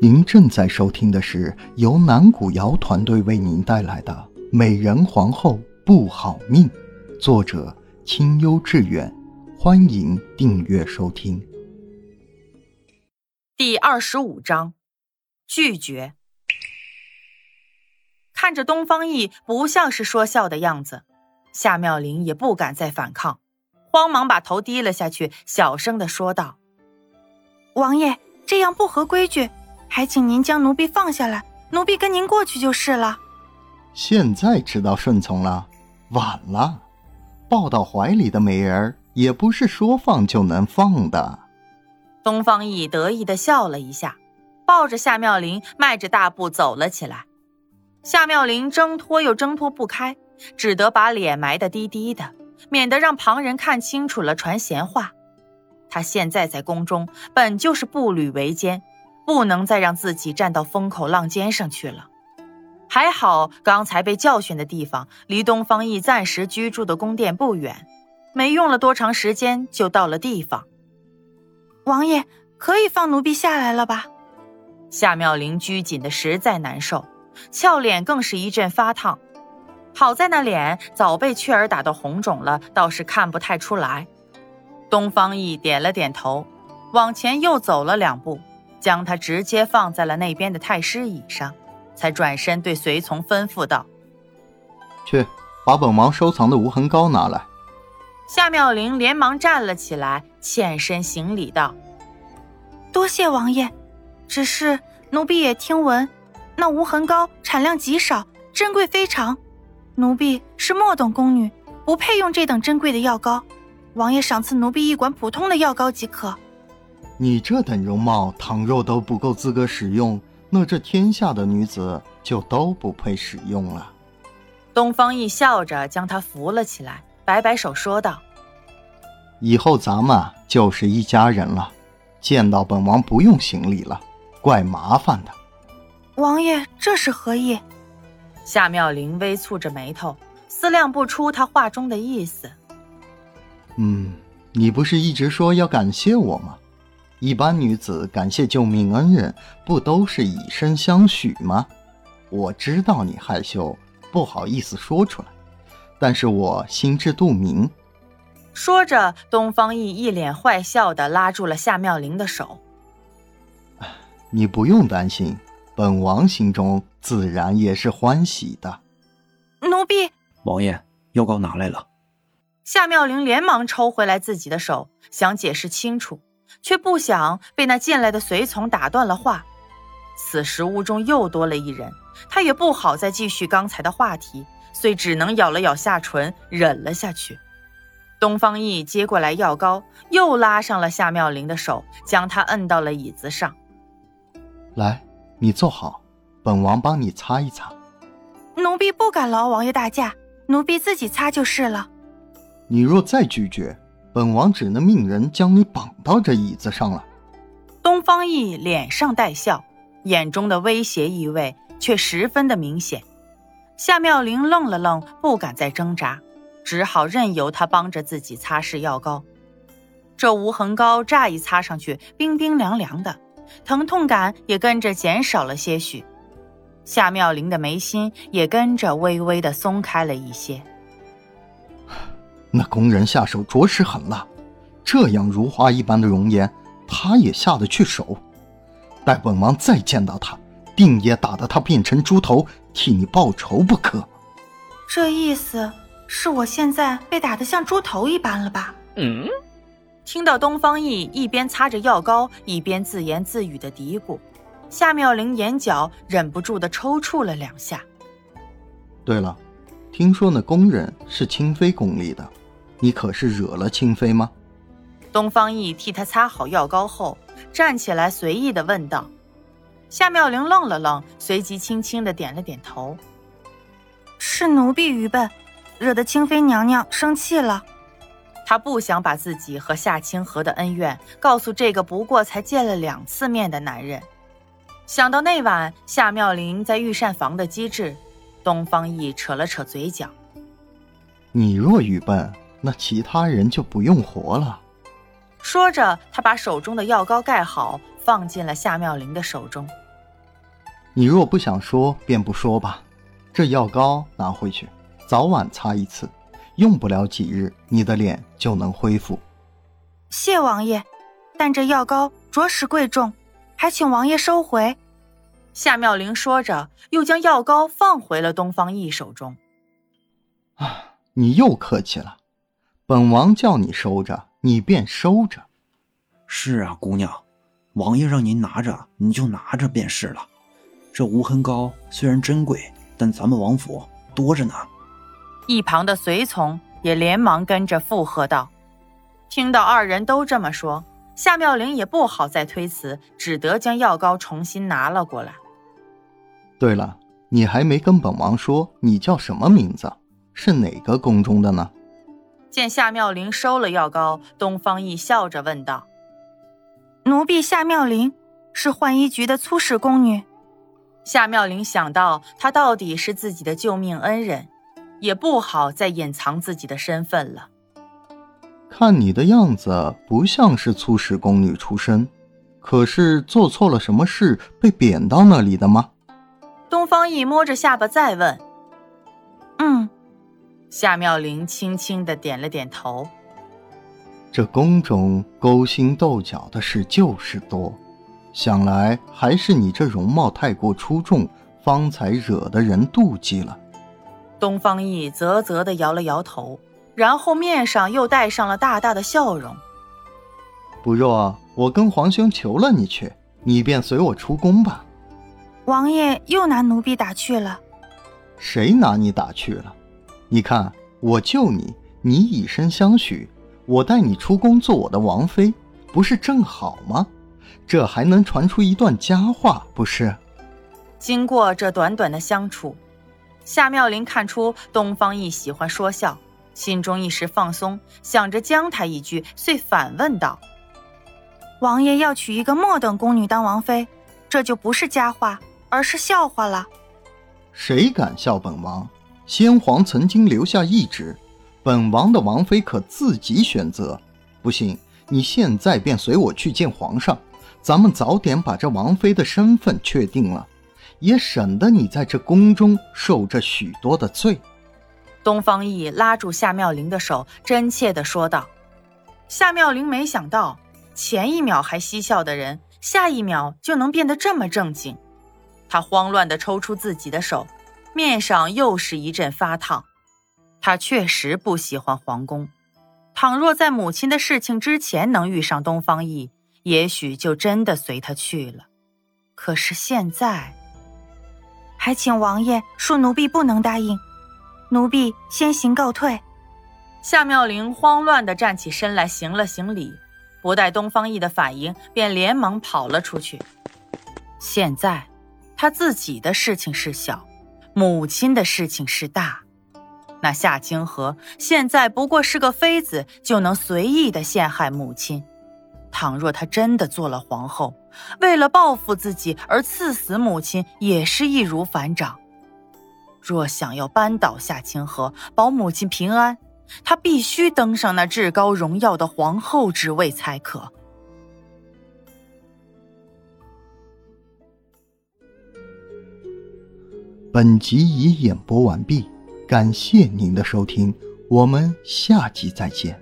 您正在收听的是由南古瑶团队为您带来的《美人皇后不好命》，作者清幽致远。欢迎订阅收听。第二十五章，拒绝。看着东方奕不像是说笑的样子，夏妙玲也不敢再反抗，慌忙把头低了下去，小声的说道：“王爷，这样不合规矩。”还请您将奴婢放下来，奴婢跟您过去就是了。现在知道顺从了，晚了。抱到怀里的美人也不是说放就能放的。东方奕得意的笑了一下，抱着夏妙玲，迈着大步走了起来。夏妙玲挣脱又挣脱不开，只得把脸埋得低低的，免得让旁人看清楚了传闲话。她现在在宫中本就是步履维艰。不能再让自己站到风口浪尖上去了。还好刚才被教训的地方离东方奕暂时居住的宫殿不远，没用了多长时间就到了地方。王爷可以放奴婢下来了吧？夏妙玲拘谨的实在难受，俏脸更是一阵发烫。好在那脸早被雀儿打得红肿了，倒是看不太出来。东方奕点了点头，往前又走了两步。将他直接放在了那边的太师椅上，才转身对随从吩咐道：“去把本王收藏的无痕膏拿来。”夏妙玲连忙站了起来，欠身行礼道：“多谢王爷，只是奴婢也听闻，那无痕膏产量极少，珍贵非常。奴婢是莫等宫女，不配用这等珍贵的药膏。王爷赏赐奴婢一管普通的药膏即可。”你这等容貌，倘若都不够资格使用，那这天下的女子就都不配使用了。东方奕笑着将她扶了起来，摆摆手说道：“以后咱们就是一家人了，见到本王不用行礼了，怪麻烦的。”王爷这是何意？夏妙玲微蹙着眉头，思量不出他话中的意思。嗯，你不是一直说要感谢我吗？一般女子感谢救命恩人，不都是以身相许吗？我知道你害羞，不好意思说出来，但是我心知肚明。说着，东方奕一脸坏笑的拉住了夏妙玲的手。你不用担心，本王心中自然也是欢喜的。奴婢，王爷，药膏拿来了。夏妙玲连忙抽回来自己的手，想解释清楚。却不想被那进来的随从打断了话。此时屋中又多了一人，他也不好再继续刚才的话题，遂只能咬了咬下唇，忍了下去。东方奕接过来药膏，又拉上了夏妙玲的手，将她摁到了椅子上。来，你坐好，本王帮你擦一擦。奴婢不敢劳王爷大驾，奴婢自己擦就是了。你若再拒绝。本王只能命人将你绑到这椅子上了。东方奕脸上带笑，眼中的威胁意味却十分的明显。夏妙玲愣了愣，不敢再挣扎，只好任由他帮着自己擦拭药膏。这无痕膏乍一擦上去，冰冰凉凉的，疼痛感也跟着减少了些许。夏妙玲的眉心也跟着微微的松开了一些。那工人下手着实狠辣，这样如花一般的容颜，他也下得去手。待本王再见到他，定也打得他变成猪头，替你报仇不可。这意思是我现在被打得像猪头一般了吧？嗯。听到东方奕一边擦着药膏，一边自言自语的嘀咕，夏妙玲眼角忍不住的抽搐了两下。对了，听说那工人是清妃宫里的。你可是惹了清妃吗？东方奕替他擦好药膏后，站起来随意的问道。夏妙玲愣了愣，随即轻轻的点了点头。是奴婢愚笨，惹得清妃娘娘生气了。她不想把自己和夏清河的恩怨告诉这个不过才见了两次面的男人。想到那晚夏妙玲在御膳房的机智，东方奕扯了扯嘴角。你若愚笨。那其他人就不用活了。说着，他把手中的药膏盖好，放进了夏妙玲的手中，你若不想说，便不说吧。这药膏拿回去，早晚擦一次，用不了几日，你的脸就能恢复。谢王爷，但这药膏着实贵重，还请王爷收回。夏妙玲说着，又将药膏放回了东方奕手中。啊，你又客气了，本王叫你收着，你便收着。是啊，姑娘，王爷让您拿着，你就拿着便是了。这无痕膏虽然珍贵，但咱们王府多着呢。一旁的随从也连忙跟着附和道：“听到二人都这么说，夏妙玲也不好再推辞，只得将药膏重新拿了过来。对了，你还没跟本王说你叫什么名字，是哪个宫中的呢？”见夏妙玲收了药膏，东方奕笑着问道：“奴婢夏妙玲，是浣衣局的粗使宫女。”夏妙玲想到她到底是自己的救命恩人，也不好再隐藏自己的身份了。看你的样子，不像是粗使宫女出身，可是做错了什么事被贬到那里的吗？东方奕摸着下巴再问。嗯，夏妙玲轻轻的点了点头。这宫中勾心斗角的事就是多。想来还是你这容貌太过出众，方才惹得人妒忌了。东方奕啧啧的摇了摇头，然后面上又带上了大大的笑容。不若我跟皇兄求了你去，你便随我出宫吧。王爷又拿奴婢打趣了。谁拿你打趣了？你看我救你，你以身相许，我带你出宫做我的王妃，不是正好吗？这还能传出一段佳话，不是？经过这短短的相处，夏妙玲看出东方奕喜欢说笑，心中一时放松，想着将他一句，遂反问道：“王爷要娶一个末等宫女当王妃，这就不是佳话，而是笑话了。谁敢笑本王？先皇曾经留下懿旨，本王的王妃可自己选择。不信，你现在便随我去见皇上。”咱们早点把这王妃的身份确定了，也省得你在这宫中受着许多的罪。东方奕拉住夏妙玲的手，真切地说道。夏妙玲没想到，前一秒还嬉笑的人，下一秒就能变得这么正经。她慌乱地抽出自己的手，面上又是一阵发烫。她确实不喜欢皇宫，倘若在母亲的事情之前能遇上东方奕。也许就真的随他去了，可是现在，还请王爷恕奴婢不能答应，奴婢先行告退。夏妙玲慌乱的站起身来，行了行礼，不待东方奕的反应，便连忙跑了出去。现在，他自己的事情是小，母亲的事情是大。那夏清河现在不过是个妃子，就能随意的陷害母亲。倘若她真的做了皇后，为了报复自己而赐死母亲，也是易如反掌。若想要扳倒夏清河，保母亲平安，她必须登上那至高荣耀的皇后之位才可。本集已演播完毕，感谢您的收听，我们下集再见。